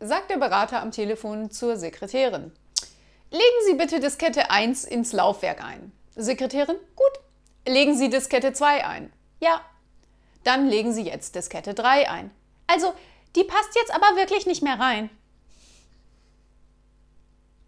sagt der Berater am Telefon zur Sekretärin. Legen Sie bitte Diskette 1 ins Laufwerk ein. Sekretärin, gut. Legen Sie Diskette 2 ein. Ja. Dann legen Sie jetzt Diskette 3 ein. Also, die passt jetzt aber wirklich nicht mehr rein.